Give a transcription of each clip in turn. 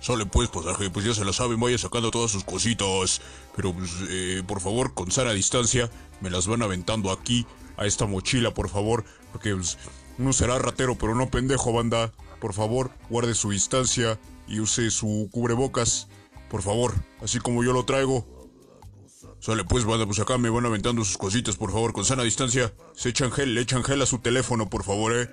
Sale pues, pasaje, pues ya se la saben, vaya sacando todas sus cositas. Pero pues, eh, por favor, con sana distancia, me las van aventando aquí, a esta mochila, por favor. Porque pues, uno será ratero, pero no pendejo, banda. Por favor, guarde su distancia y use su cubrebocas. Por favor, así como yo lo traigo. Sale pues, banda, pues acá me van aventando sus cositas, por favor, con sana distancia. Se echan gel, le echan gel a su teléfono, por favor, eh.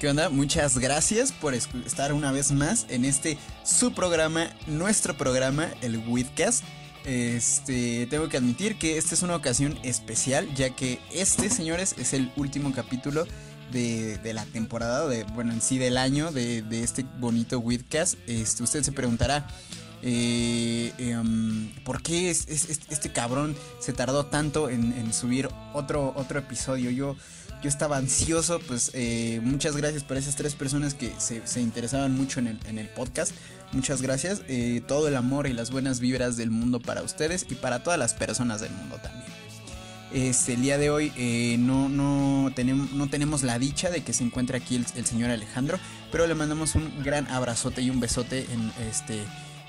¿Qué onda? Muchas gracias por estar una vez más en este su programa, nuestro programa, el Widcast. Este, tengo que admitir que esta es una ocasión especial, ya que este, señores, es el último capítulo de, de la temporada, de, bueno, en sí del año de, de este bonito Widcast. Este, usted se preguntará, eh, em, ¿por qué es- es- es- este cabrón se tardó tanto en, subir otro, otro episodio? Yo, yo estaba ansioso, pues eh, muchas gracias por esas tres personas que se, interesaban mucho en el, en el podcast. Muchas gracias. eh, todo el amor y las buenas vibras del mundo para ustedes y para todas las personas del mundo también. Este, el día de hoy eh, no, no, tenemos, no tenemos la dicha de que se encuentre aquí el, el señor Alejandro, pero le mandamos un gran abrazote y un besote en, este,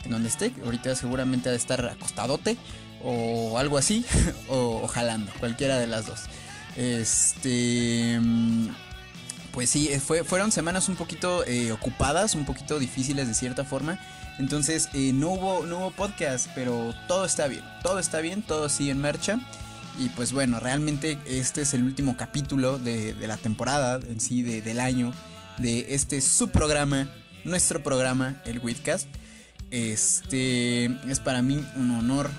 en donde esté. Ahorita seguramente ha de estar acostadote o algo así, o, o jalando, cualquiera de las dos. Este. Pues sí, eh, fue, fueron semanas un poquito eh, ocupadas, un poquito difíciles de cierta forma. Entonces eh, no, hubo, no hubo podcast, pero todo está bien. Todo está bien, todo sigue en marcha. Y pues bueno, realmente este es el último capítulo de, de la temporada en sí, de- del año, de este su programa, nuestro programa, el Widcast. Este es para mí un honor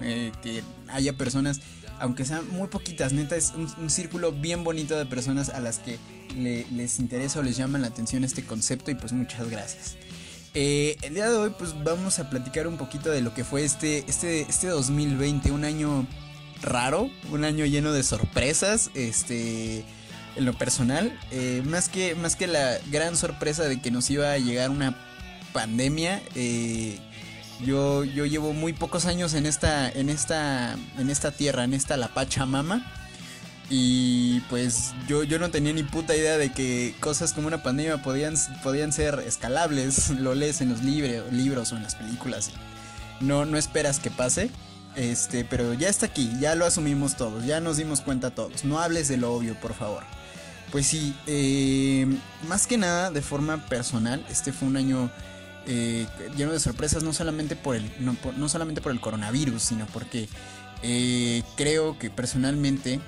eh, que haya personas, aunque sean muy poquitas, neta, es un, círculo bien bonito de personas a las que le- les interesa o les llama la atención este concepto y pues muchas gracias. Eh, el día de hoy pues vamos a platicar un poquito de lo que fue este, este, este 2020, un año raro, un año lleno de sorpresas, este, en lo personal, eh, más, que, más que la gran sorpresa de que nos iba a llegar una pandemia, eh, yo, yo llevo muy pocos años en esta, en esta, en esta tierra, en esta La Pachamama. Y pues yo, yo no tenía ni puta idea de que cosas como una pandemia podían, podían ser escalables. Lo lees en los libros o en las películas. No, no esperas que pase. Este, pero ya está aquí, ya lo asumimos todos, ya nos dimos cuenta todos. No hables de lo obvio, por favor. Pues sí, eh, más que nada de forma personal, este fue un año eh, lleno de sorpresas, no solamente por el, no, no solamente por el coronavirus, sino porque eh, creo que personalmente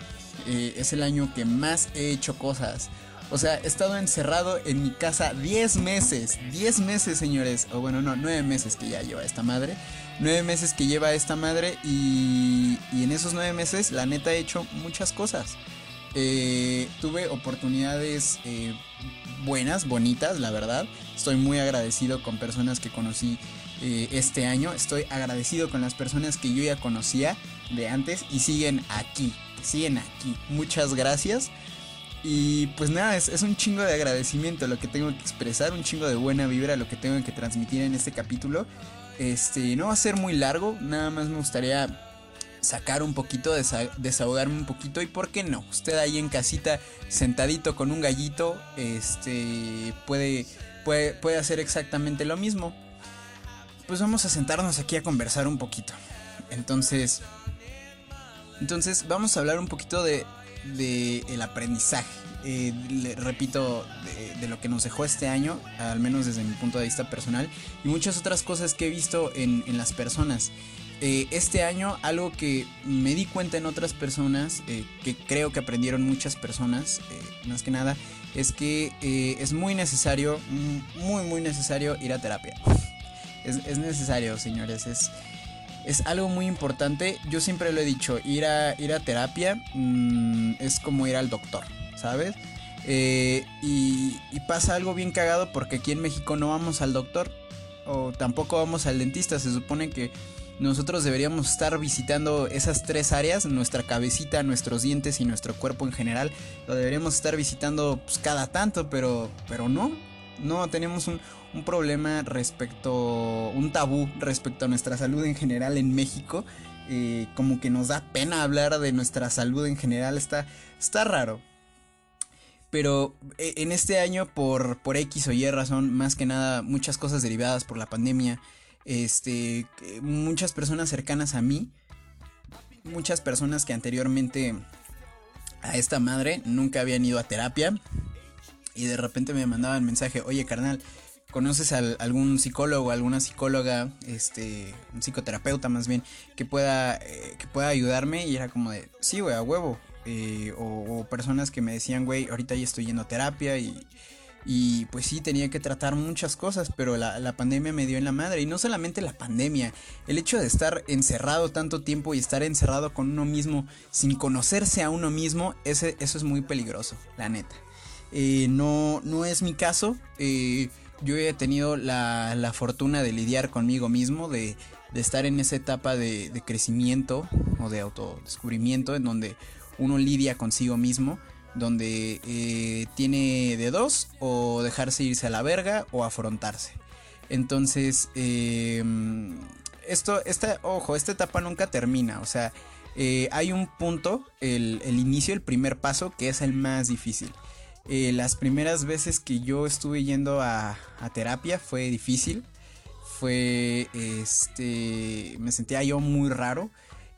eh, es el año que más he hecho cosas. O sea, he estado encerrado en mi casa 10 meses. 10 meses, señores. O bueno, no, 9 meses que ya lleva esta madre. 9 meses que lleva esta madre. Y, y en esos 9 meses, la neta, he hecho muchas cosas. Eh, tuve oportunidades eh, buenas, bonitas, la verdad. Estoy muy agradecido con personas que conocí eh, este año. Estoy agradecido con las personas que yo ya conocía de antes y siguen aquí. Siguen aquí. Muchas gracias. Y pues nada, es, es un chingo de agradecimiento lo que tengo que expresar, un chingo de buena vibra lo que tengo que transmitir en este capítulo. Este, no va a ser muy largo, nada más me gustaría sacar un poquito, desa- desahogarme un poquito y por qué no, usted ahí en casita sentadito con un gallito, este, puede, puede, puede hacer exactamente lo mismo. Pues vamos a sentarnos aquí a conversar un poquito. Entonces, entonces vamos a hablar un poquito de, de el aprendizaje. Eh, le- repito, de, de lo que nos dejó este año, al menos desde mi punto de vista personal, y muchas otras cosas que he visto en, en las personas. Eh, este año algo que me di cuenta en otras personas, eh, que creo que aprendieron muchas personas, eh, más que nada, es que es muy necesario, mm, muy muy necesario ir a terapia. Es, es necesario, señores, es, es algo muy importante. Yo siempre lo he dicho, ir a, ir a terapia mm, es como ir al doctor, ¿sabes? Y, y pasa algo bien cagado porque aquí en México no vamos al doctor o tampoco vamos al dentista. Se supone que nosotros deberíamos estar visitando esas tres áreas, nuestra cabecita, nuestros dientes y nuestro cuerpo en general. Lo deberíamos estar visitando pues, cada tanto, pero, pero no. No, tenemos un, problema respecto, un tabú respecto a nuestra salud en general en México. Eh, como que nos da pena hablar de nuestra salud en general, está, está raro. Pero eh, en este año, por, por X o Y razón, más que nada, muchas cosas derivadas por la pandemia, este, muchas personas cercanas a mí, muchas personas que anteriormente a esta madre nunca habían ido a terapia y de repente me mandaban mensaje, oye carnal, ¿conoces algún psicólogo, alguna psicóloga, este, un psicoterapeuta más bien, que pueda, eh, que pueda ayudarme? Y era como de, sí, güey, a huevo. Eh, o, personas que me decían, güey, ahorita ya estoy yendo a terapia y, y pues sí, tenía que tratar muchas cosas, pero la, pandemia me dio en la madre. Y no solamente la pandemia, el hecho de estar encerrado tanto tiempo y estar encerrado con uno mismo sin conocerse a uno mismo, ese, eso es muy peligroso, la neta. Eh, no, no es mi caso. Eh, yo he tenido la, la, fortuna de lidiar conmigo mismo, de, de estar en esa etapa de, de crecimiento o de autodescubrimiento en donde uno lidia consigo mismo, donde eh, tiene de dos, o dejarse irse a la verga o afrontarse. Entonces, em, esto, esta, ojo, esta etapa nunca termina, o sea, eh, hay un punto, el, inicio, el primer paso, que es el más difícil. Eh, las primeras veces que yo estuve yendo a, a terapia fue difícil, fue, este, me sentía yo muy raro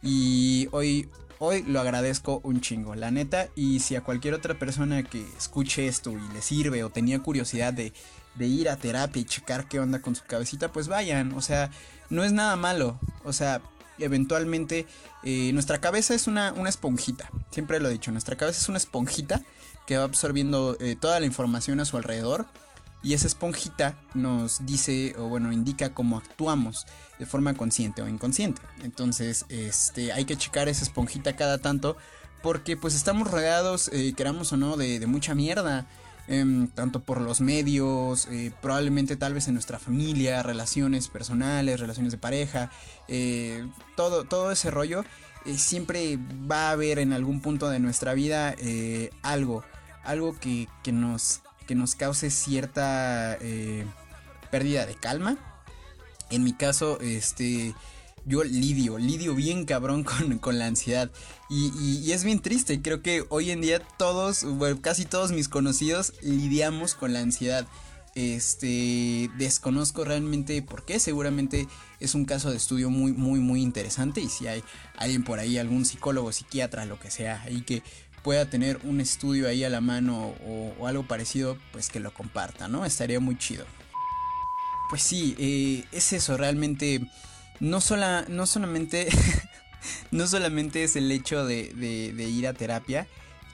y hoy, Hoy lo agradezco un chingo, la neta. Y si a cualquier otra persona que escuche esto y le sirve o tenía curiosidad de, ir a terapia y checar qué onda con su cabecita, pues vayan. O sea, no es nada malo. O sea, eventualmente eh, nuestra cabeza es una, esponjita. Siempre lo he dicho, nuestra cabeza es una esponjita que va absorbiendo eh, toda la información a su alrededor y esa esponjita nos dice o bueno indica cómo actuamos de forma consciente o inconsciente. Entonces, este, hay que checar esa esponjita cada tanto porque pues estamos rodeados, eh, queramos o no, de, mucha mierda. Em, tanto por los medios, eh, probablemente tal vez en nuestra familia, relaciones personales, relaciones de pareja, eh, todo, todo ese rollo, siempre va a haber en algún punto de nuestra vida algo, algo que, que nos que nos cause cierta eh, pérdida de calma. En mi caso, este, yo lidio, lidio bien cabrón con, la ansiedad. Y, es bien triste, creo que hoy en día todos, casi todos mis conocidos lidiamos con la ansiedad. Este, desconozco realmente por qué, seguramente es un caso de estudio muy, muy, muy interesante. Y si hay alguien por ahí, algún psicólogo, psiquiatra, lo que sea, ahí que pueda tener un estudio ahí a la mano o, algo parecido, pues que lo comparta, ¿no? Estaría muy chido. Pues sí, eh, es eso, realmente no, sola, no solamente... no solamente es el hecho de, ir a terapia,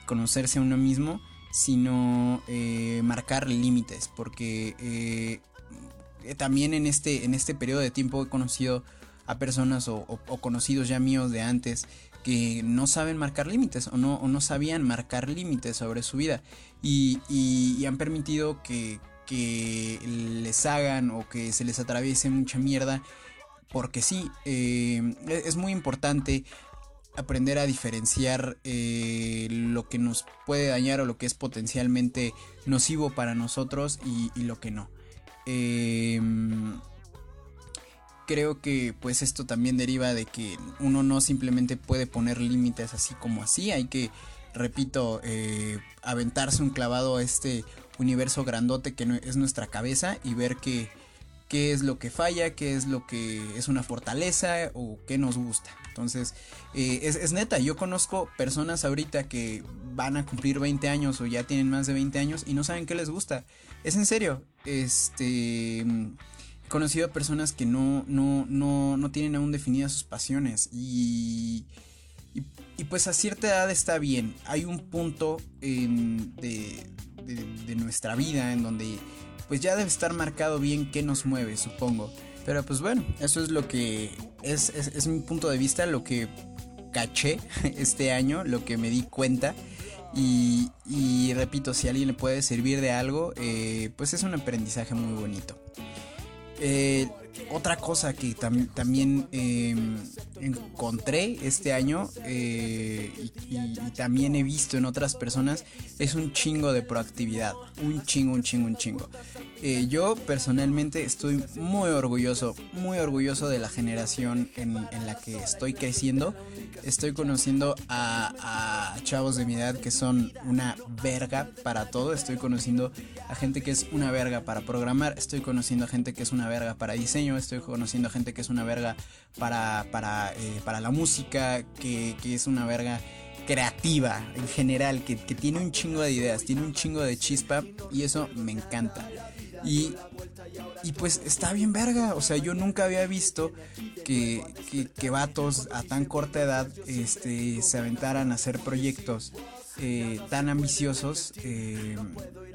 conocerse a uno mismo, sino eh, marcar límites, porque eh, también en este, en este periodo de tiempo he conocido a personas o, conocidos ya míos de antes que no saben marcar límites o no, no sabían marcar límites sobre su vida y, han permitido que, les hagan o que se les atraviese mucha mierda porque sí, eh, es muy importante aprender a diferenciar eh, lo que nos puede dañar o lo que es potencialmente nocivo para nosotros y, y lo que no. Eh, creo que pues esto también deriva de que uno no simplemente puede poner límites así como así, hay que, repito, eh, aventarse un clavado a este universo grandote que es nuestra cabeza y ver qué es lo que falla, qué es lo que es una fortaleza o qué nos gusta. Entonces, eh, es, es, neta, yo conozco personas ahorita que van a cumplir 20 años o ya tienen más de 20 años y no saben qué les gusta. Es en serio, este conocido a personas que no, no, no, no tienen aún definidas sus pasiones y, y, pues a cierta edad está bien. Hay un punto de, de, nuestra vida en donde pues ya debe estar marcado bien qué nos mueve, supongo. Pero pues bueno, eso es lo que es, es, mi punto de vista, lo que caché este año, lo que me di cuenta. Y, repito, si alguien le puede servir de algo, eh, pues es un aprendizaje muy bonito. Eh, otra cosa que también em, encontré este año eh, y, también he visto en otras personas es un chingo de proactividad. Un chingo, un chingo, un chingo. Eh, yo personalmente estoy muy orgulloso, muy orgulloso de la generación en, la que estoy creciendo. Estoy conociendo a, a, chavos de mi edad que son una verga para todo. Estoy conociendo a gente que es una verga para programar. Estoy conociendo a gente que es una verga para diseño. Estoy conociendo a gente que es una verga para, para, eh, para la música, que, que es una verga creativa en general, que, que, tiene un chingo de ideas, tiene un chingo de chispa y eso me encanta. Y, y pues está bien verga, o sea, yo nunca había visto que, que, vatos a tan corta edad este, se aventaran a hacer proyectos eh, tan ambiciosos eh,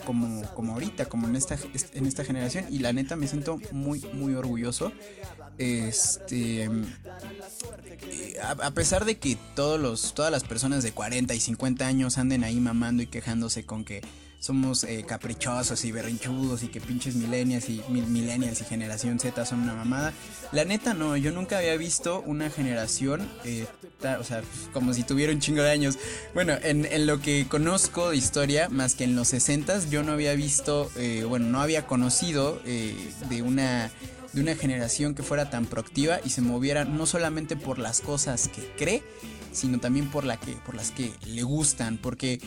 como, como ahorita, como en esta, en esta generación. Y la neta me siento muy, muy orgulloso. Este. Eh, a, pesar de que todos los, todas las personas de 40 y 50 años anden ahí mamando y quejándose con que somos eh, caprichosos y berrinchudos y que pinches millennials y millennials y generación Z son una mamada. La neta no, yo nunca había visto una generación, eh, o sea, como si tuviera un chingo de años. Bueno, en, lo que conozco de historia, más que en los 60 yo no había visto, bueno, no había conocido de una de una generación que fuera tan proactiva y se moviera no solamente por las cosas que cree, sino también por, la que, por las que le gustan, porque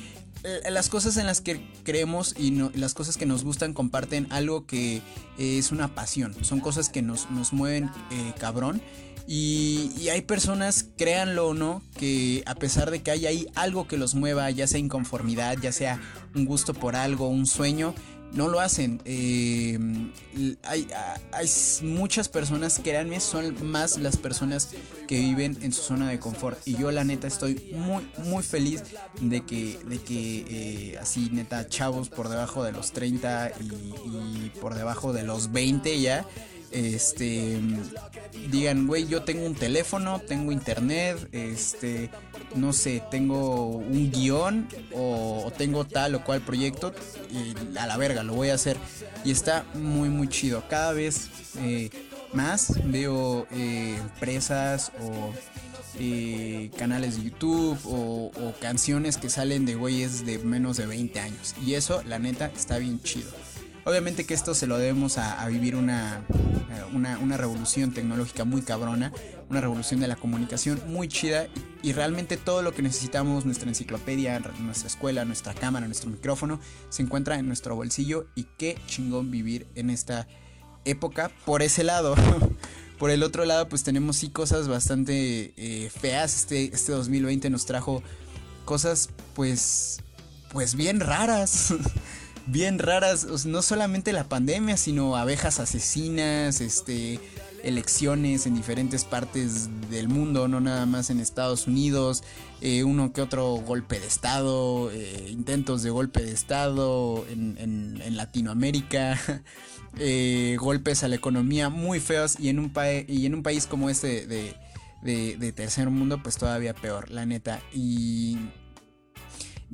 eh, las cosas en las que creemos y las cosas que nos gustan comparten algo que es una pasión. Son cosas que nos, nos mueven eh, cabrón. Y, hay personas, créanlo o no, que a pesar de que hay ahí algo que los mueva, ya sea inconformidad, ya sea un gusto por algo, un sueño, no lo hacen. Eh, hay, hay, muchas personas, créanme, son más las personas que viven en su zona de confort. Y yo la neta estoy muy, muy feliz de que, de que eh, así neta chavos por debajo de los 30 y, por debajo de los 20 ya este digan, güey, yo tengo un teléfono, tengo internet, este, no sé, tengo un guion o, tengo tal o cual proyecto y a la verga, lo voy a hacer. Y está muy, muy chido. Cada vez eh, más veo eh, empresas o eh, canales de YouTube o, o canciones que salen de güeyes de menos de 20 años. Y eso, la neta, está bien chido. Obviamente que esto se lo debemos a, vivir una, una, revolución tecnológica muy cabrona, una revolución de la comunicación muy chida y, realmente todo lo que necesitamos, nuestra enciclopedia, nuestra escuela, nuestra cámara, nuestro micrófono, se encuentra en nuestro bolsillo y qué chingón vivir en esta época por ese lado. por el otro lado, pues tenemos sí cosas bastante eh, feas. Este, este 2020 nos trajo cosas pues, pues bien raras. bien raras, no solamente la pandemia, sino abejas asesinas, este, elecciones en diferentes partes del mundo, no nada más en Estados Unidos, eh, uno que otro golpe de Estado, eh, intentos de golpe de Estado en, Latinoamérica, eh, golpes a la economía muy feos y en un, y en un país como este de, de tercer mundo, pues todavía peor, la neta. Y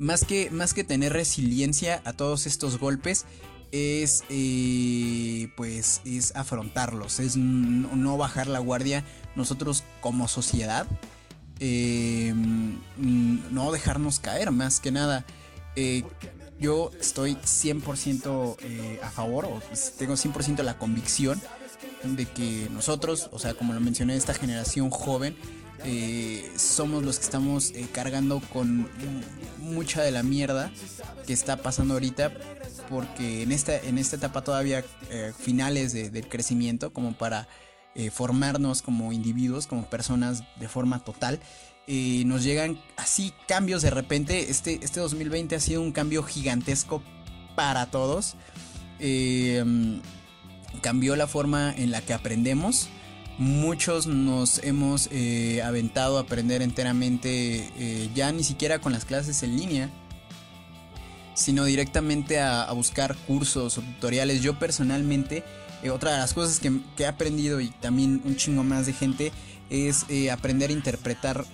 más que, más que tener resiliencia a todos estos golpes, es eh, pues es afrontarlos, es no bajar la guardia nosotros como sociedad, eh, no dejarnos caer más que nada. Eh, yo estoy 100% a favor, o tengo 100% la convicción de que nosotros, o sea, como lo mencioné, esta generación joven, eh, somos los que estamos eh, cargando con mucha de la mierda que está pasando ahorita porque en esta, en esta etapa todavía eh, finales de, del crecimiento como para formarnos como individuos, como personas de forma total. nos llegan así cambios de repente. Este, este 2020 ha sido un cambio gigantesco para todos. cambió la forma en la que aprendemos Muchos nos hemos eh, aventado a aprender enteramente eh, ya ni siquiera con las clases en línea, sino directamente a, buscar cursos o tutoriales. Yo personalmente, eh, otra de las cosas que, he aprendido y también un chingo más de gente es aprender a interpretar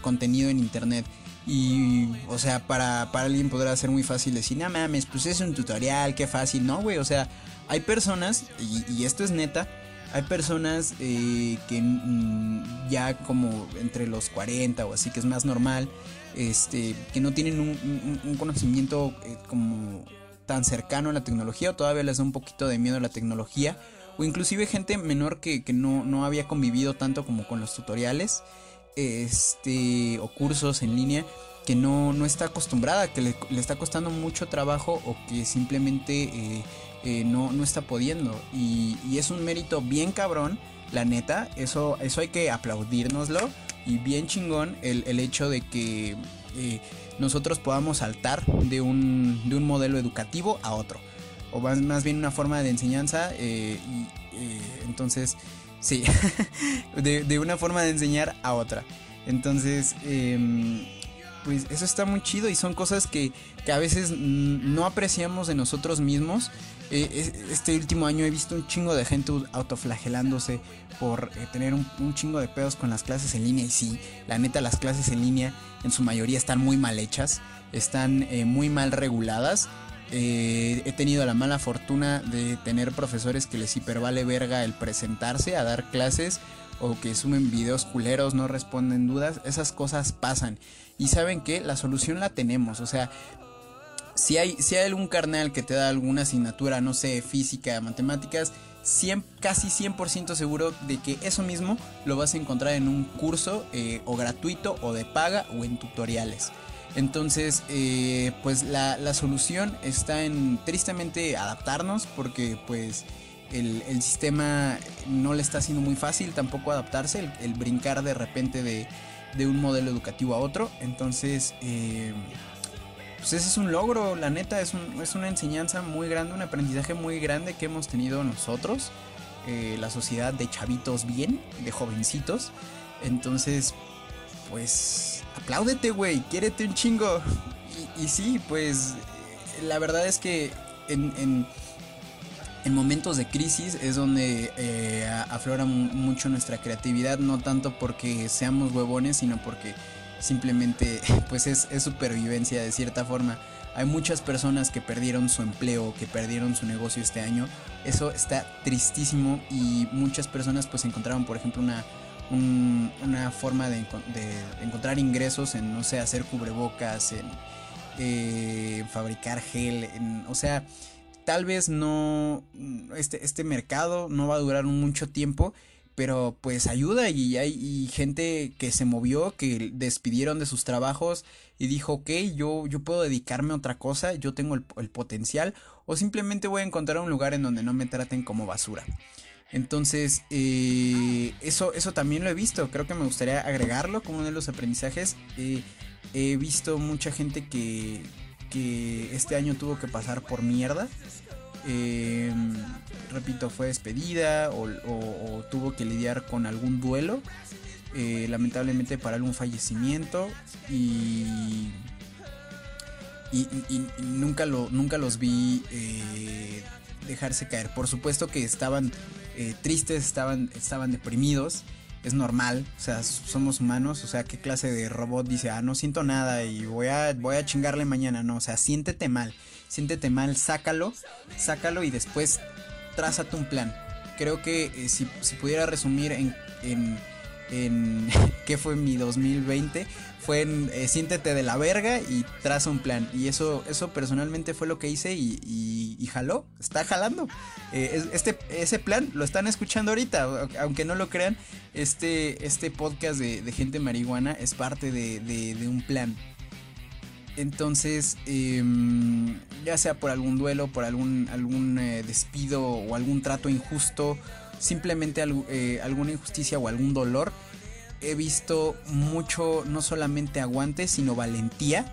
contenido en internet. Y, o sea, para, para alguien podrá ser muy fácil decir, no mames, pues es un tutorial, qué fácil. No, güey, o sea, hay personas, y, esto es neta, hay personas eh, que mm, ya como entre los 40 o así, que es más normal, este, que no tienen un, conocimiento eh, como tan cercano a la tecnología o todavía les da un poquito de miedo a la tecnología o inclusive gente menor que, no, no, había convivido tanto como con los tutoriales este, o cursos en línea que no, no está acostumbrada, que le, está costando mucho trabajo o que simplemente eh, eh, no, no, está pudiendo. Y, es un mérito bien cabrón, la neta, eso, eso hay que aplaudírnoslo. Y bien chingón el, el hecho de que eh, nosotros podamos saltar de un, de un modelo educativo a otro. O más, más bien una forma de enseñanza. y, entonces Sí, de, una forma de enseñar a otra. Entonces, em, pues eso está muy chido y son cosas que, a veces no apreciamos de nosotros mismos. Eh, este último año he visto un chingo de gente autoflagelándose por eh, tener un, chingo de pedos con las clases en línea. Y sí, la neta, las clases en línea en su mayoría están muy mal hechas, están eh, muy mal reguladas eh, he tenido la mala fortuna de tener profesores que les hipervale verga el presentarse a dar clases o que sumen videos culeros, no responden dudas. Esas cosas pasan. Y saben que la solución la tenemos. O sea, si hay, si hay algún carnal que te da alguna asignatura, no sé, física, matemáticas, casi 100% seguro de que eso mismo lo vas a encontrar en un curso eh, o gratuito o de paga o en tutoriales. Entonces, eh, pues la, solución está en tristemente adaptarnos porque pues el, sistema no le está haciendo muy fácil tampoco adaptarse, el, brincar de repente de, un modelo educativo a otro. Entonces, eh, pues ese es un logro, la neta, es, una enseñanza muy grande, un aprendizaje muy grande que hemos tenido nosotros, eh, la sociedad de chavitos bien, de jovencitos. Entonces, pues apláudete, güey, quiérete un chingo. Y, sí, pues la verdad es que en, en, momentos de crisis es donde eh, aflora mucho nuestra creatividad, no tanto porque seamos huevones, sino porque simplemente pues es, supervivencia de cierta forma. Hay muchas personas que perdieron su empleo, que perdieron su negocio este año. Eso está tristísimo y muchas personas pues encontraron por ejemplo una una forma de, encontrar ingresos en, no sé, hacer cubrebocas, en eh, fabricar gel, o sea, tal vez no, este, este mercado no va a durar mucho tiempo, pero pues ayuda y hay gente que se movió, que despidieron de sus trabajos y dijo, ok, yo, yo puedo dedicarme a otra cosa, yo tengo el, el potencial o simplemente voy a encontrar un lugar en donde no me traten como basura. Entonces, eh, eso, eso también lo he visto. Creo que me gustaría agregarlo como uno de los aprendizajes. Eh, he visto mucha gente que, que este año tuvo que pasar por mierda. Em, repito, fue despedida o, tuvo que lidiar con algún duelo. Eh, lamentablemente para algún fallecimiento. Y, y, nunca, lo, nunca los vi dejarse caer. Por supuesto que estaban eh, tristes, estaban, estaban deprimidos. Es normal, o sea, somos humanos, o sea, ¿qué clase de robot dice, ah, no siento nada y voy a, voy a chingarle mañana? No, o sea, siéntete mal, siéntete mal, sácalo, sácalo y después trázate un plan. Creo que eh, si, pudiera resumir en, en, en qué fue mi 2020, fue en eh, siéntete de la verga y traza un plan. Y eso, eso personalmente fue lo que hice y, y, jaló, está jalando. Eh, este, ese plan lo están escuchando ahorita, aunque no lo crean, este, este podcast de, gente marihuana es parte de, un plan. Entonces, em, ya sea por algún duelo, por algún, algún eh, despido o algún trato injusto, simplemente alguna injusticia o algún dolor, he visto mucho, no solamente aguante, sino valentía.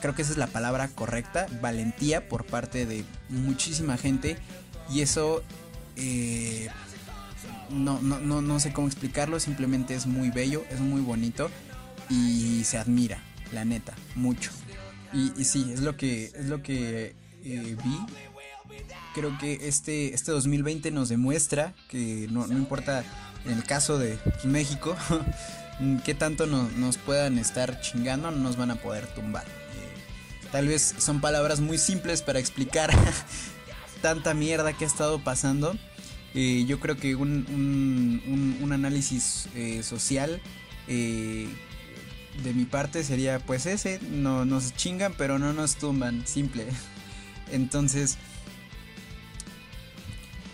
Creo que esa es la palabra correcta, valentía por parte de muchísima gente. Y eso eh, no, no, no, no sé cómo explicarlo, simplemente es muy bello, es muy bonito y se admira, la neta, mucho. Y, sí, es lo que, es lo que eh, vi. Creo que este, este 2020 nos demuestra que no, no importa en el caso de México, qué tanto nos puedan estar chingando, no nos van a poder tumbar. Eh, tal vez son palabras muy simples para explicar tanta mierda que ha estado pasando. Eh, yo creo que un, un, análisis eh, social de mi parte sería pues ese, no nos chingan pero no nos tumban, simple. Entonces,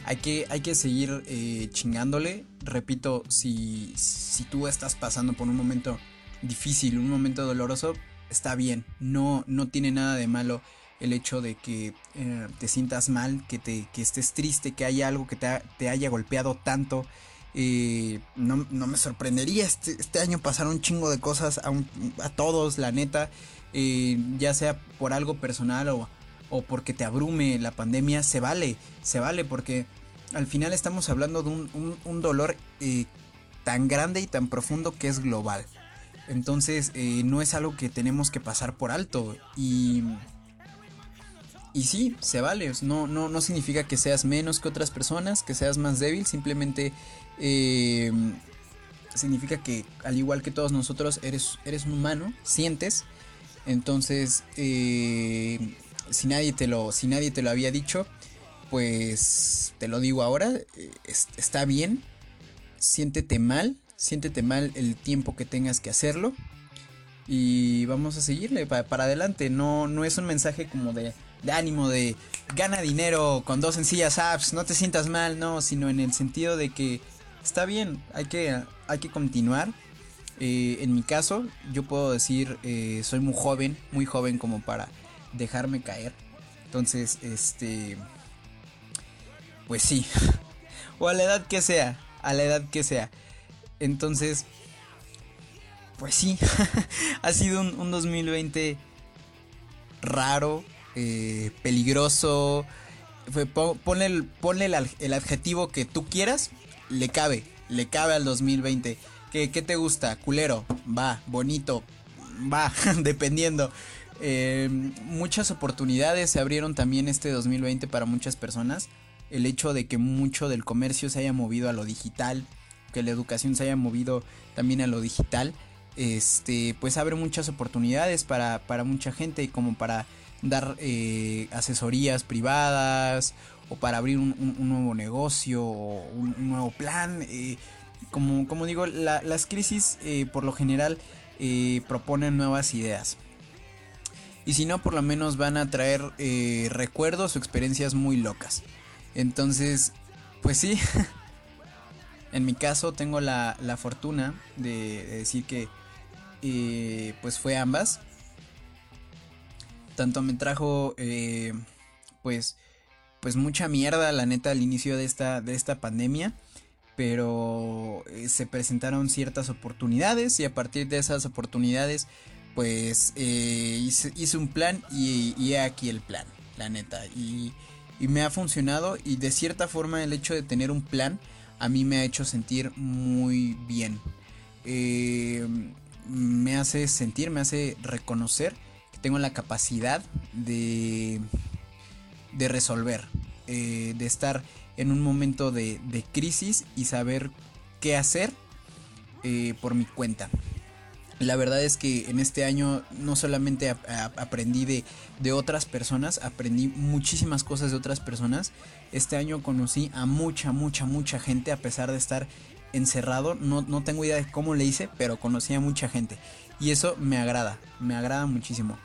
hay que, hay que seguir eh, chingándole. Repito, si, si tú estás pasando por un momento difícil, un momento doloroso, está bien. No, no tiene nada de malo el hecho de que eh, te sientas mal, que, te, que estés triste, que haya algo que te, haya golpeado tanto. Eh, no, me sorprendería este, este, año pasar un chingo de cosas a, a todos, la neta. ya sea por algo personal o, o porque te abrume la pandemia, se vale, se vale porque al final estamos hablando de un, dolor eh, tan grande y tan profundo que es global. Entonces eh, no es algo que tenemos que pasar por alto y... Y sí, se vale, no, no, no significa que seas menos que otras personas, que seas más débil, simplemente eh, significa que al igual que todos nosotros eres, eres un humano, sientes, entonces si nadie te lo, si nadie te lo había dicho, pues te lo digo ahora, eh, está bien, siéntete mal, siéntete mal el tiempo que tengas que hacerlo y vamos a seguirle para, adelante. No, no es un mensaje como de, ánimo, de gana dinero con dos sencillas apps, no te sientas mal, no, sino en el sentido de que está bien, hay que, hay que continuar. Eh, en mi caso, yo puedo decir, eh, soy muy joven, muy joven como para dejarme caer. Entonces, este... Pues sí. o a la edad que sea. A la edad que sea. Entonces... Pues sí. ha sido un, 2020 raro. Eh, peligroso. ponle, el, el, adjetivo que tú quieras. Le cabe. Le cabe al 2020. ¿Qué, ¿Qué te gusta? Culero. Va. Bonito. Va. dependiendo. Eh, muchas oportunidades se abrieron también este 2020 para muchas personas. El hecho de que mucho del comercio se haya movido a lo digital, que la educación se haya movido también a lo digital, este, pues abre muchas oportunidades para, mucha gente, como para dar eh, asesorías privadas o para abrir un, nuevo negocio o un, nuevo plan. Eh, como, como, digo, las crisis por lo general proponen nuevas ideas y si no, por lo menos van a traer eh, recuerdos o experiencias muy locas. Entonces, pues sí, en mi caso tengo la, fortuna de, decir que eh, pues fue ambas. Tanto me trajo eh, pues, pues mucha mierda, la neta, al inicio de esta, de esta pandemia pero se presentaron ciertas oportunidades y a partir de esas oportunidades pues eh, hice, un plan y, y, aquí el plan, la neta. Y, me ha funcionado y de cierta forma el hecho de tener un plan a mí me ha hecho sentir muy bien. Eh, me hace sentir, me hace reconocer tengo la capacidad de, de resolver, eh, de estar en un momento de, crisis y saber qué hacer por mi cuenta. La verdad es que en este año no solamente aprendí de, de, otras personas, aprendí muchísimas cosas de otras personas. Este año conocí a mucha, mucha, mucha gente a pesar de estar encerrado. No, no tengo idea de cómo le hice, pero conocí a mucha gente. Y eso me agrada, me agrada muchísimo.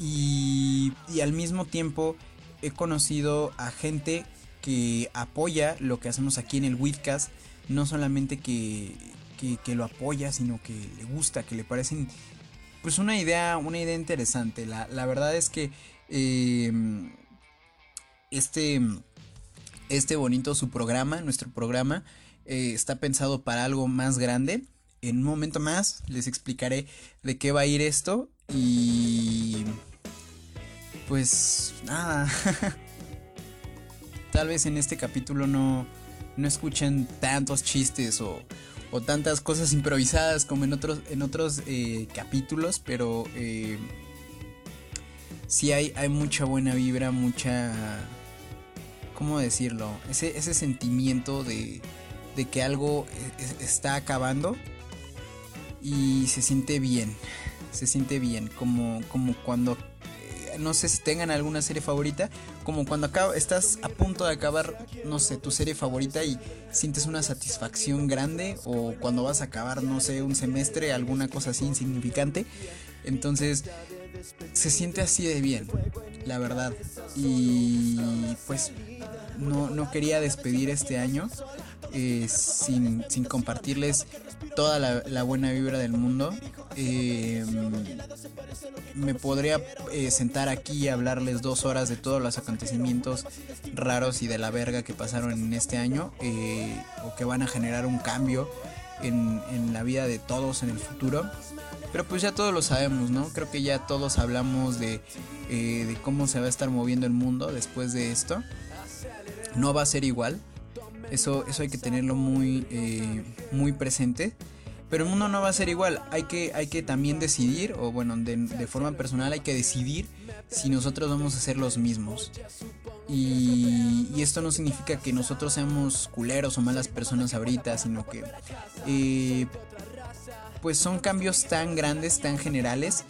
Y, y al mismo tiempo he conocido a gente que apoya lo que hacemos aquí en el Witcast. No solamente que, que, lo apoya, sino que le gusta, que le parecen pues una idea, una idea interesante. La, verdad es que em, este, este bonito su programa, nuestro programa, eh, está pensado para algo más grande. En un momento más les explicaré de qué va a ir esto y pues nada. Tal vez en este capítulo no, no escuchen tantos chistes o, o tantas cosas improvisadas como en otros, en otros eh, capítulos, pero eh, sí hay, hay mucha buena vibra, mucha... ¿Cómo decirlo? Ese, ese sentimiento de, de que algo está acabando y se siente bien, se siente bien, como, como cuando no sé si tengan alguna serie favorita, como cuando acaba, estás a punto de acabar, no sé, tu serie favorita y sientes una satisfacción grande, o cuando vas a acabar, no sé, un semestre, alguna cosa así insignificante. Entonces, se siente así de bien, la verdad. Y pues no, no quería despedir este año eh, sin, compartirles toda la, buena vibra del mundo. Eh, me podría eh, sentar aquí y hablarles dos horas de todos los acontecimientos raros y de la verga que pasaron en este año o que van a generar un cambio en, la vida de todos en el futuro. Pero pues ya todos lo sabemos, ¿no? Creo que ya todos hablamos de, de cómo se va a estar moviendo el mundo después de esto. No va a ser igual. Eso, eso hay que tenerlo muy, eh, muy presente. Pero el mundo no va a ser igual. Hay que, hay que también decidir, o bueno, de, forma personal hay que decidir si nosotros vamos a ser los mismos. Y, esto no significa que nosotros seamos culeros o malas personas ahorita, sino que eh, pues son cambios tan grandes, tan generales,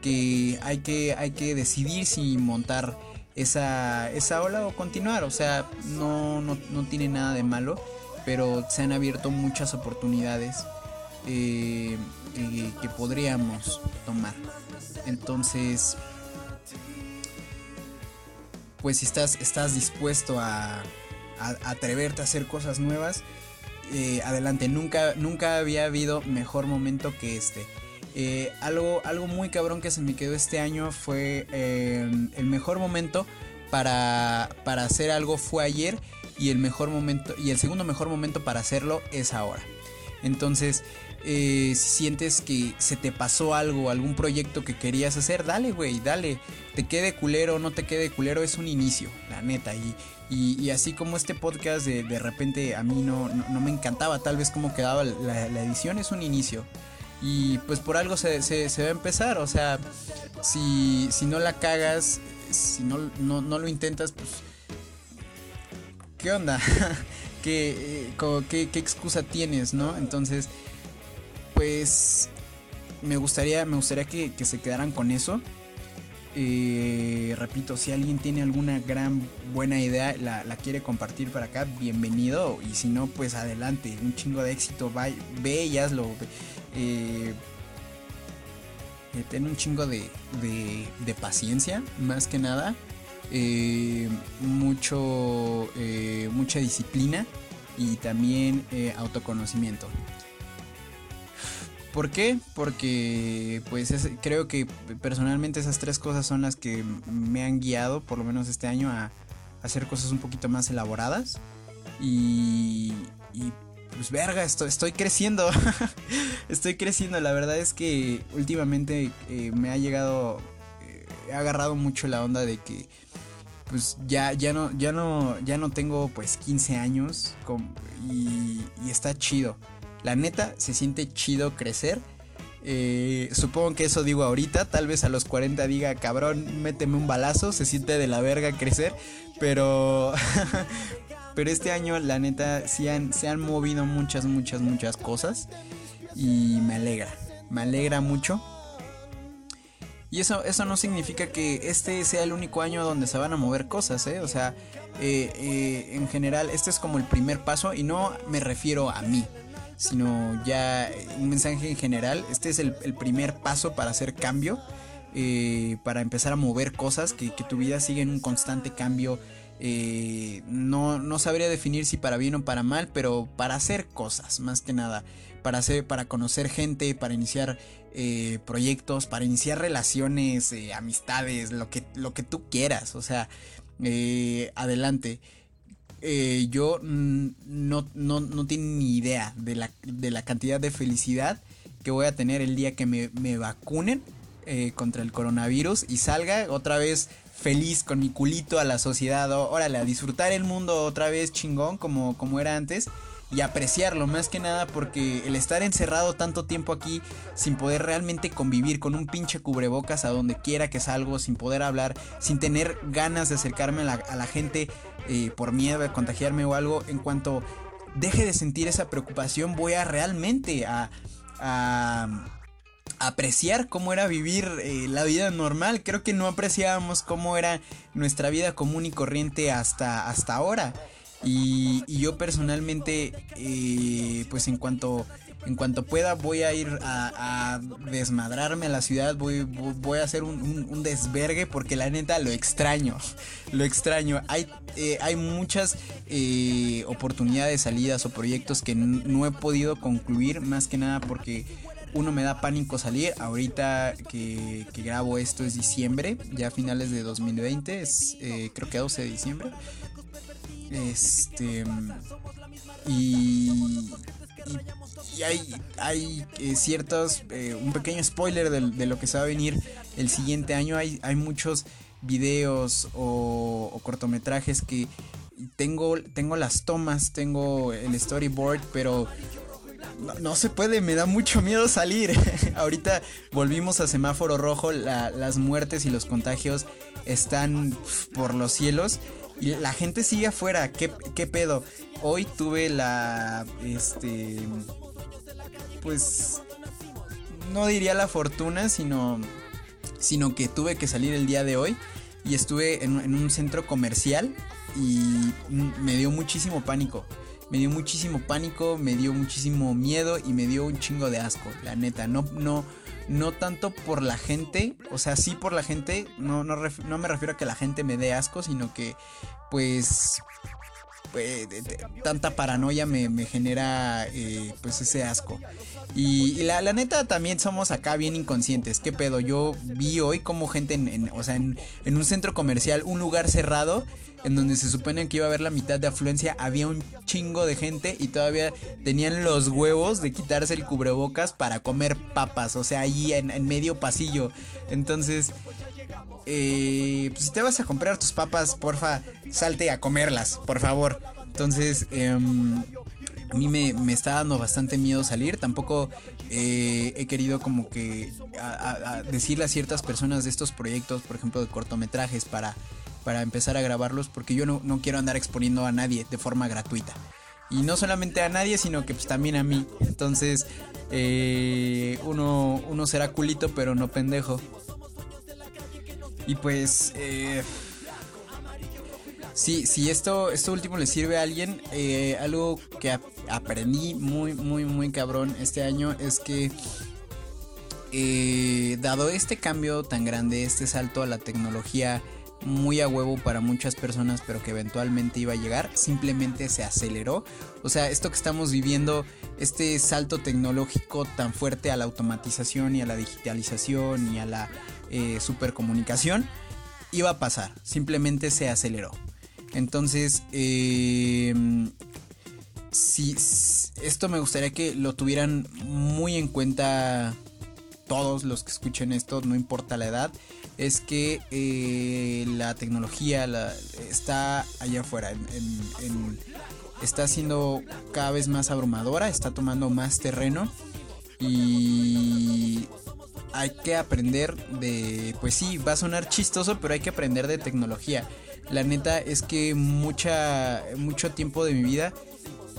que hay que, hay que decidir si montar esa, esa ola o continuar. O sea, no, no, tiene nada de malo, pero se han abierto muchas oportunidades eh, que podríamos tomar. Entonces, pues si estás, estás dispuesto a, atreverte a hacer cosas nuevas, eh, adelante. Nunca, nunca había habido mejor momento que este. Eh, algo, algo muy cabrón que se me quedó este año fue em, el mejor momento para, para hacer algo fue ayer y el mejor momento y el segundo mejor momento para hacerlo es ahora. Entonces, eh, si sientes que se te pasó algo, algún proyecto que querías hacer, dale, güey, dale. Te quede culero no te quede culero, es un inicio, la neta. Y, y, así como este podcast de, de repente a mí no, no, me encantaba tal vez cómo quedaba la edición, es un inicio. Y pues por algo se, se, va a empezar. O sea, si, si no la cagas, si no, no, lo intentas, pues... ¿Qué onda? ¿Qué, qué, qué, excusa tienes, no? Entonces, pues me gustaría, me gustaría que, se quedaran con eso. Eh, repito, si alguien tiene alguna gran buena idea, la, la, quiere compartir para acá, bienvenido. Y si no, pues adelante, un chingo de éxito, ve y hazlo. Eh, eh, ten un chingo de, de, paciencia, más que nada. Eh, mucho, eh, mucha disciplina y también autoconocimiento. ¿Por qué? Porque pues creo que personalmente esas tres cosas son las que me han guiado, por lo menos este año, a, hacer cosas un poquito más elaboradas. Y pues verga, estoy, creciendo. estoy creciendo. La verdad es que últimamente eh, me ha llegado, eh, he agarrado mucho la onda de que pues ya, ya no, ya no, ya no tengo pues 15 años y, está chido. La neta, se siente chido crecer. Eh, supongo que eso digo ahorita, tal vez a los 40 diga, cabrón, méteme un balazo, se siente de la verga crecer, pero Pero este año, la neta, sí se han movido muchas, muchas, muchas cosas. Y me alegra. Me alegra mucho. Y eso, eso no significa que este sea el único año donde se van a mover cosas, ¿eh? O sea, eh, eh, en general, este es como el primer paso y no me refiero a mí, sino ya un mensaje en general. Este es el, primer paso para hacer cambio, para empezar a mover cosas, que, que tu vida siga en un constante cambio eh, no, no sabría definir si para bien o para mal, pero para hacer cosas, más que nada. Para, hacer, para conocer gente, para iniciar eh, proyectos, para iniciar relaciones, eh, amistades, lo que, lo que tú quieras. O sea, adelante. yo no, no, no tengo ni idea de la, de la, cantidad de felicidad que voy a tener el día que me, me vacunen contra el coronavirus y salga otra vez feliz con mi culito a la sociedad. Órale, a disfrutar el mundo otra vez chingón como, como era antes. Y apreciarlo más que nada porque el estar encerrado tanto tiempo aquí sin poder realmente convivir con un pinche cubrebocas a donde quiera que salgo, sin poder hablar, sin tener ganas de acercarme a la, gente eh, por miedo de contagiarme o algo, en cuanto deje de sentir esa preocupación voy a realmente a a apreciar cómo era vivir eh, la vida normal. Creo que no apreciábamos cómo era nuestra vida común y corriente hasta, hasta ahora. Y, yo personalmente, eh, pues en cuanto, en cuanto pueda, voy a ir a, desmadrarme a la ciudad, voy, voy a hacer un, desvergue porque la neta lo extraño, lo extraño. Hay, eh, hay muchas oportunidades, salidas o proyectos que no he podido concluir, más que nada porque uno me da pánico salir. Ahorita que, grabo esto es diciembre, ya finales de 2020, es eh, creo que 12 de diciembre. Este. Y. Y, hay, hay eh, ciertos. Eh, un pequeño spoiler de, lo que se va a venir el siguiente año. Hay, hay muchos videos o, o cortometrajes que tengo, tengo las tomas, tengo el storyboard, pero no, se puede, me da mucho miedo salir. Ahorita volvimos a semáforo rojo, las muertes y los contagios están por los cielos y la gente sigue afuera. ¿Qué, qué pedo? Hoy tuve la, este, pues, no diría la fortuna, sino, sino que tuve que salir el día de hoy y estuve en, en un centro comercial y me dio muchísimo pánico me dio muchísimo pánico, me dio muchísimo miedo y me dio un chingo de asco, la neta. No, no, no tanto por la gente, o sea, sí por la gente, no, no, no me refiero a que la gente me dé asco, sino que pues pues, tanta paranoia me, genera eh, pues ese asco. Y, la, neta también somos acá bien inconscientes. ¿Qué pedo? Yo vi hoy como gente en, o sea, en, un centro comercial, un lugar cerrado, en donde se supone que iba a haber la mitad de afluencia, había un chingo de gente y todavía tenían los huevos de quitarse el cubrebocas para comer papas, o sea, ahí en, medio pasillo. Entonces, eh, pues si te vas a comprar tus papas, porfa, salte a comerlas, por favor. Entonces, em, a mí me, está dando bastante miedo salir. Tampoco eh, he querido como que decirle a ciertas personas de estos proyectos, por ejemplo, de cortometrajes, para, para empezar a grabarlos, porque yo no, quiero andar exponiendo a nadie de forma gratuita. Y no solamente a nadie, sino que pues también a mí. Entonces, eh, uno, uno será culito, pero no pendejo. Y pues, eh, sí, si esto, esto último le sirve a alguien, eh, algo que aprendí muy, muy, muy cabrón este año es que, eh, dado este cambio tan grande, este salto a la tecnología muy a huevo para muchas personas, pero que eventualmente iba a llegar, simplemente se aceleró. O sea, esto que estamos viviendo, este salto tecnológico tan fuerte a la automatización y a la digitalización y a la eh, supercomunicación, iba a pasar, simplemente se aceleró. Entonces, em, si, esto me gustaría que lo tuvieran muy en cuenta todos los que escuchen esto, no importa la edad, es que eh, la tecnología está allá afuera, está siendo cada vez más abrumadora, está tomando más terreno y hay que aprender de, pues sí, va a sonar chistoso, pero hay que aprender de tecnología. La neta es que mucha, mucho tiempo de mi vida,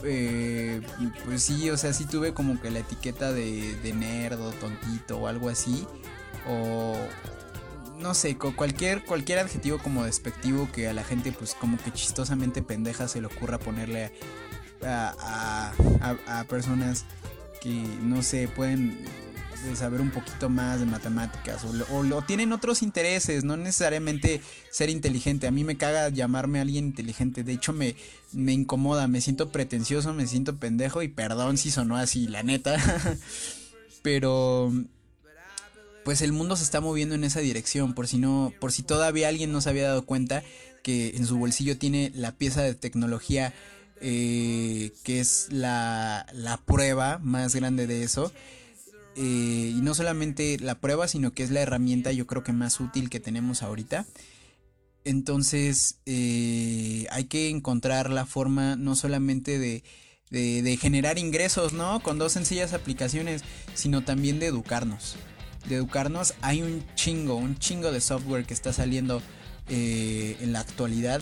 eh, pues sí, o sea, sí tuve como que la etiqueta de, de nerd o tontito o algo así. O, no sé, cualquier, cualquier adjetivo como despectivo que a la gente pues como que chistosamente pendeja se le ocurra ponerle a, a, a personas que no sé, pueden de saber un poquito más de matemáticas o, o, tienen otros intereses, no necesariamente ser inteligente. A mí me caga llamarme a alguien inteligente, de hecho me, me incomoda, me siento pretencioso, me siento pendejo y perdón si sonó así, la neta. Pero pues el mundo se está moviendo en esa dirección, por si no, por si todavía alguien no se había dado cuenta que en su bolsillo tiene la pieza de tecnología eh, que es la, la prueba más grande de eso. Eh, y no solamente la prueba, sino que es la herramienta yo creo que más útil que tenemos ahorita. Entonces eh, hay que encontrar la forma no solamente de, de, generar ingresos, ¿no? Con dos sencillas aplicaciones, sino también de educarnos. De educarnos hay un chingo, un chingo de software que está saliendo eh, en la actualidad.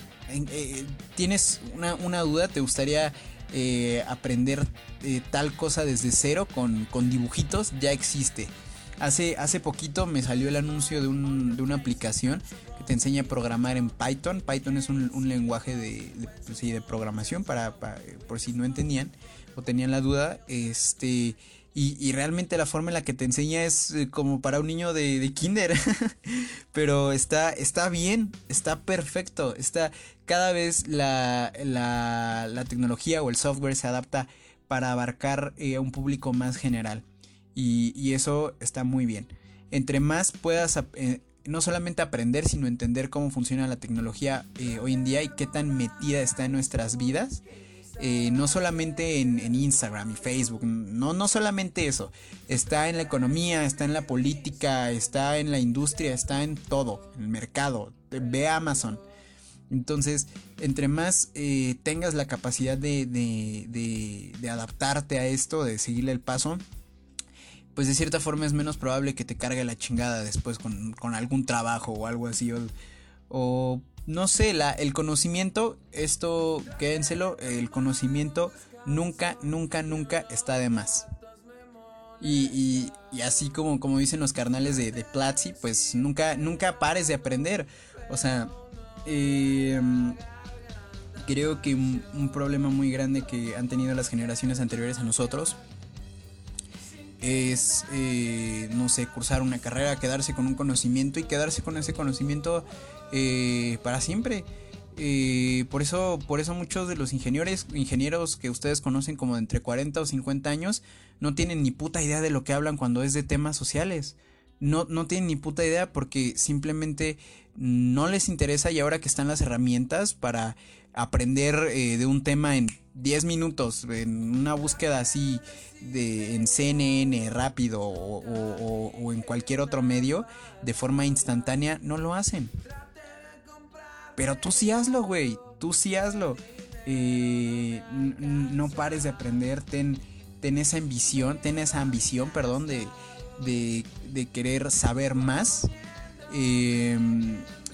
¿Tienes una, una duda? ¿Te gustaría eh, aprender eh, tal cosa desde cero con, con, dibujitos ya existe. Hace, hace poquito me salió el anuncio de, un, de, una aplicación que te enseña a programar en Python. Python es un, un lenguaje de, de, pues programación para, para, por si no entendían o tenían la duda. Este, y, y, realmente la forma en la que te enseña es eh, como para un niño de, de kinder. Pero está, está bien, está perfecto. Está, cada vez la, la, la tecnología o el software se adapta para abarcar eh, a un público más general. Y, y, eso está muy bien. Entre más puedas eh, no solamente aprender, sino entender cómo funciona la tecnología hoy en día y qué tan metida está en nuestras vidas eh, no solamente en, Instagram y Facebook, no, no solamente eso, está en la economía, está en la política, está en la industria, está en todo, en el mercado, ve Amazon. Entonces, entre más eh, tengas la capacidad de, de, de, adaptarte a esto, de seguirle el paso, pues de cierta forma es menos probable que te cargue la chingada después con, con algún trabajo o algo así. O no sé, la, el conocimiento, esto quédenselo, el conocimiento nunca, nunca, nunca está de más. Y, y, y así como, como dicen los carnales de, de, Platzi, pues nunca, nunca pares de aprender. O sea, eh, creo que un, un, problema muy grande que han tenido las generaciones anteriores a nosotros es, eh, no sé, cursar una carrera, quedarse con un conocimiento y quedarse con ese conocimiento eh, para siempre. Eh, por eso, por eso muchos de los ingenieros, ingenieros que ustedes conocen como de entre 40 o 50 años no tienen ni puta idea de lo que hablan cuando es de temas sociales. No, no tienen ni puta idea porque simplemente no les interesa y ahora que están las herramientas para aprender eh, de un tema en 10 minutos, en una búsqueda así de, en CNN rápido o, o, o en cualquier otro medio de forma instantánea, no lo hacen. Pero tú sí hazlo, güey. Tú sí hazlo. Eh, no pares de aprender. Ten, ten esa ambición. Ten esa ambición, perdón, de, de, de querer saber más. Eh,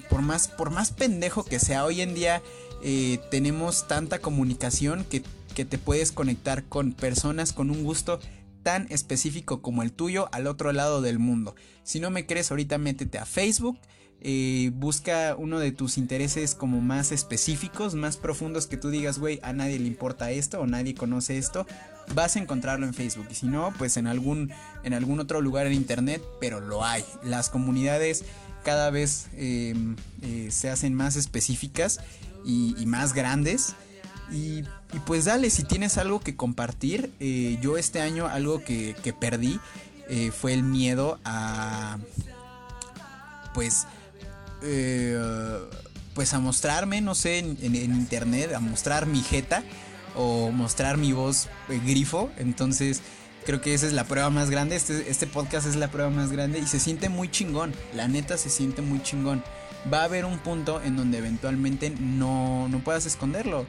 por más. Por más pendejo que sea, hoy en día eh, tenemos tanta comunicación que, que te puedes conectar con personas con un gusto tan específico como el tuyo al otro lado del mundo. Si no me crees, ahorita métete a Facebook eh, busca uno de tus intereses como más específicos, más profundos que tú digas, güey, a nadie le importa esto o nadie conoce esto, vas a encontrarlo en Facebook. Y si no, pues en algún, en algún otro lugar en internet, pero lo hay. Las comunidades cada vez eh, eh, se hacen más específicas y, y más grandes. Y, y, pues dale, si tienes algo que compartir, eh, yo este año algo que, que perdí eh, fue el miedo a, pues, eh, pues a mostrarme, no sé, en, internet, a mostrar mi jeta o mostrar mi voz eh, grifo. Entonces creo que esa es la prueba más grande. Este, este podcast es la prueba más grande y se siente muy chingón. La neta se siente muy chingón. Va a haber un punto en donde eventualmente no, no puedas esconderlo.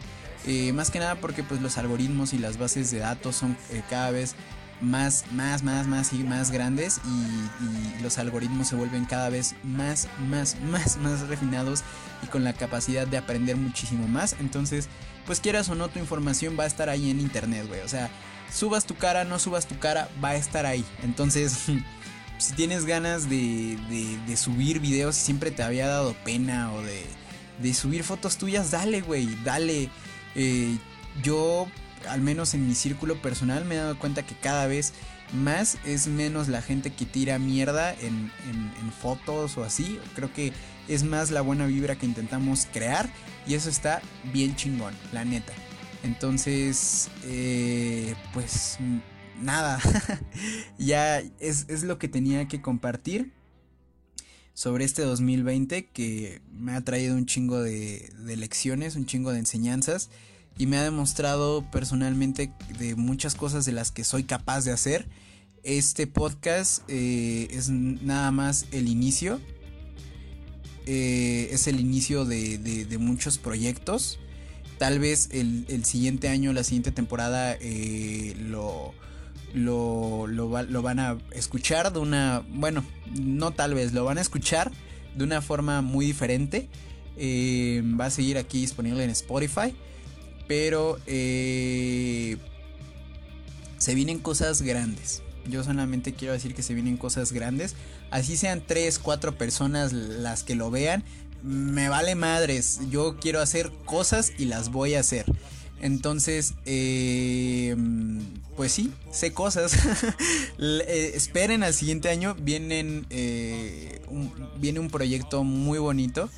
Eh, más que nada porque pues los algoritmos y las bases de datos son eh, cada vez más, más, más, más y más grandes y, y, los algoritmos se vuelven cada vez más, más, más, más refinados y con la capacidad de aprender muchísimo más. Entonces, pues quieras o no, tu información va a estar ahí en internet, güey. O sea, subas tu cara, no subas tu cara, va a estar ahí. Entonces, si tienes ganas de, de, de subir videos y siempre te había dado pena o de, de subir fotos tuyas, dale, güey, dale. Eh, yo al menos en mi círculo personal, me he dado cuenta que cada vez más es menos la gente que tira mierda en, fotos o así. Creo que es más la buena vibra que intentamos crear y eso está bien chingón, la neta. Entonces, eh, pues nada, ya es, lo que tenía que compartir sobre este 2020 que me ha traído un chingo de lecciones, un chingo de enseñanzas y me ha demostrado personalmente de muchas cosas de las que soy capaz de hacer. Este podcast eh, es nada más el inicio. Eh, es el inicio de, muchos proyectos. Tal vez el, el, siguiente año, la siguiente temporada, eh, lo, lo, lo, van a escuchar de una... Bueno, no tal vez, lo van a escuchar de una forma muy diferente. Va a seguir aquí disponible en Spotify Pero eh, se vienen cosas grandes. Yo solamente quiero decir que se vienen cosas grandes. Así sean tres, cuatro personas las que lo vean. Me vale madres. Yo quiero hacer cosas y las voy a hacer. Entonces, eh, pues sí, sé cosas. Eh, esperen al siguiente año. Vienen, viene un proyecto muy bonito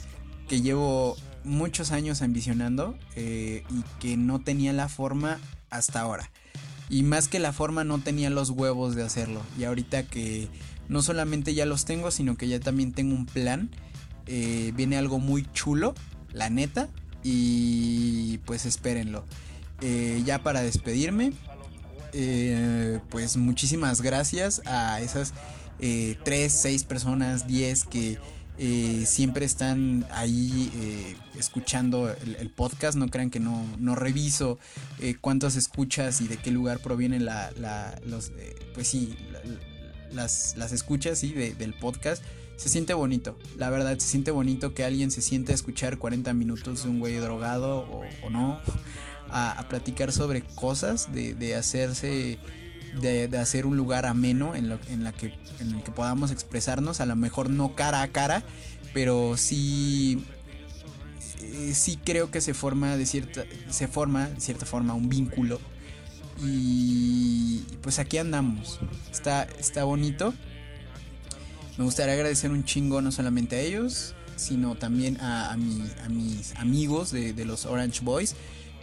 que llevo muchos años ambicionando y que no tenía la forma hasta ahora. Y más que la forma no tenía los huevos de hacerlo. Y ahorita que no solamente ya los tengo, sino que ya también tengo un plan. Eh, viene algo muy chulo, la neta. Y pues espérenlo. Eh, ya para despedirme, eh, pues muchísimas gracias a esas 3, 6 personas, 10 que eh, siempre están ahí eh, escuchando el, podcast. No crean que no, no reviso eh, cuántas escuchas y de qué lugar provienen la, los, pues sí, las, las, escuchas ¿sí? del podcast. Se siente bonito, la verdad, se siente bonito que alguien se siente a escuchar 40 minutos de un güey drogado o, no, a, platicar sobre cosas, de, de hacerse de, hacer un lugar ameno en, en, la que, en el que podamos expresarnos, a lo mejor no cara a cara, pero sí, eh, sí creo que se forma de cierta, se forma de cierta forma un vínculo. Y pues aquí andamos. Está, está bonito. Me gustaría agradecer un chingo no solamente a ellos, sino también a, a, mis amigos de, de los Orange Boys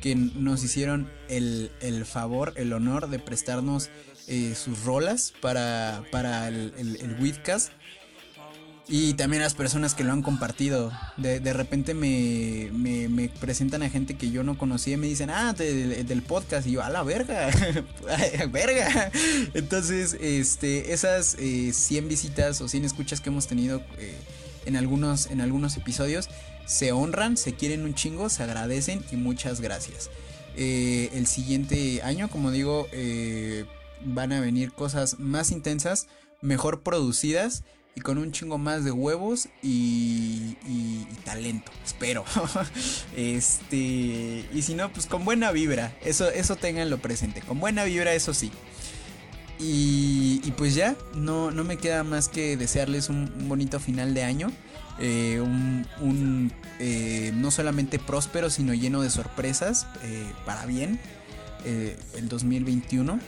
que nos hicieron el, favor, el honor de prestarnos eh, sus rolas para, para el, el. Y también las personas que lo han compartido. De, repente me, me, presentan a gente que yo no conocía y me dicen, ah, del podcast. Y yo, a la verga, verga. Entonces, este, esas 100 eh, visitas o 100 escuchas que hemos tenido eh, en, algunos, en algunos episodios se honran, se quieren un chingo, se agradecen y muchas gracias. Eh, el siguiente año, como digo, eh, van a venir cosas más intensas, mejor producidas y con un chingo más de huevos y, talento, espero. este, y si no, pues con buena vibra, eso, eso tenganlo presente, con buena vibra, eso sí. Y, pues ya, no, no me queda más que desearles un bonito final de año. Eh, un, eh, no solamente próspero, sino lleno de sorpresas, eh, para bien, el 2021.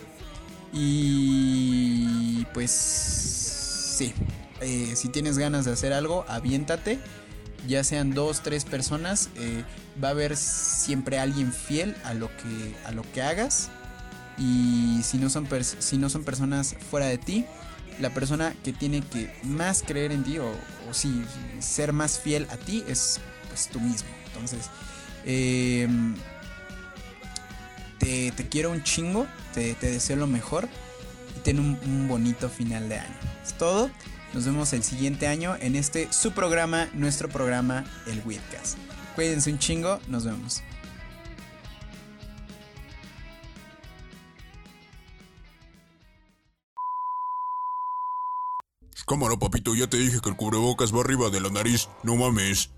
Y pues sí, si tienes ganas de hacer algo, aviéntate. Ya sean dos, tres personas, va a haber siempre alguien fiel a lo que, a lo que hagas. Y si no, son si no son personas fuera de ti, la persona que tiene que más creer en ti o, sí, ser más fiel a ti es pues tú mismo. Entonces, em, te, quiero un chingo, te, deseo lo mejor y ten un, bonito final de año. Es todo. Nos vemos el siguiente año en este su programa, nuestro programa, el Widcast. Cuídense un chingo, nos vemos. Cámara, papito, ya te dije que el cubrebocas va arriba de la nariz. No mames.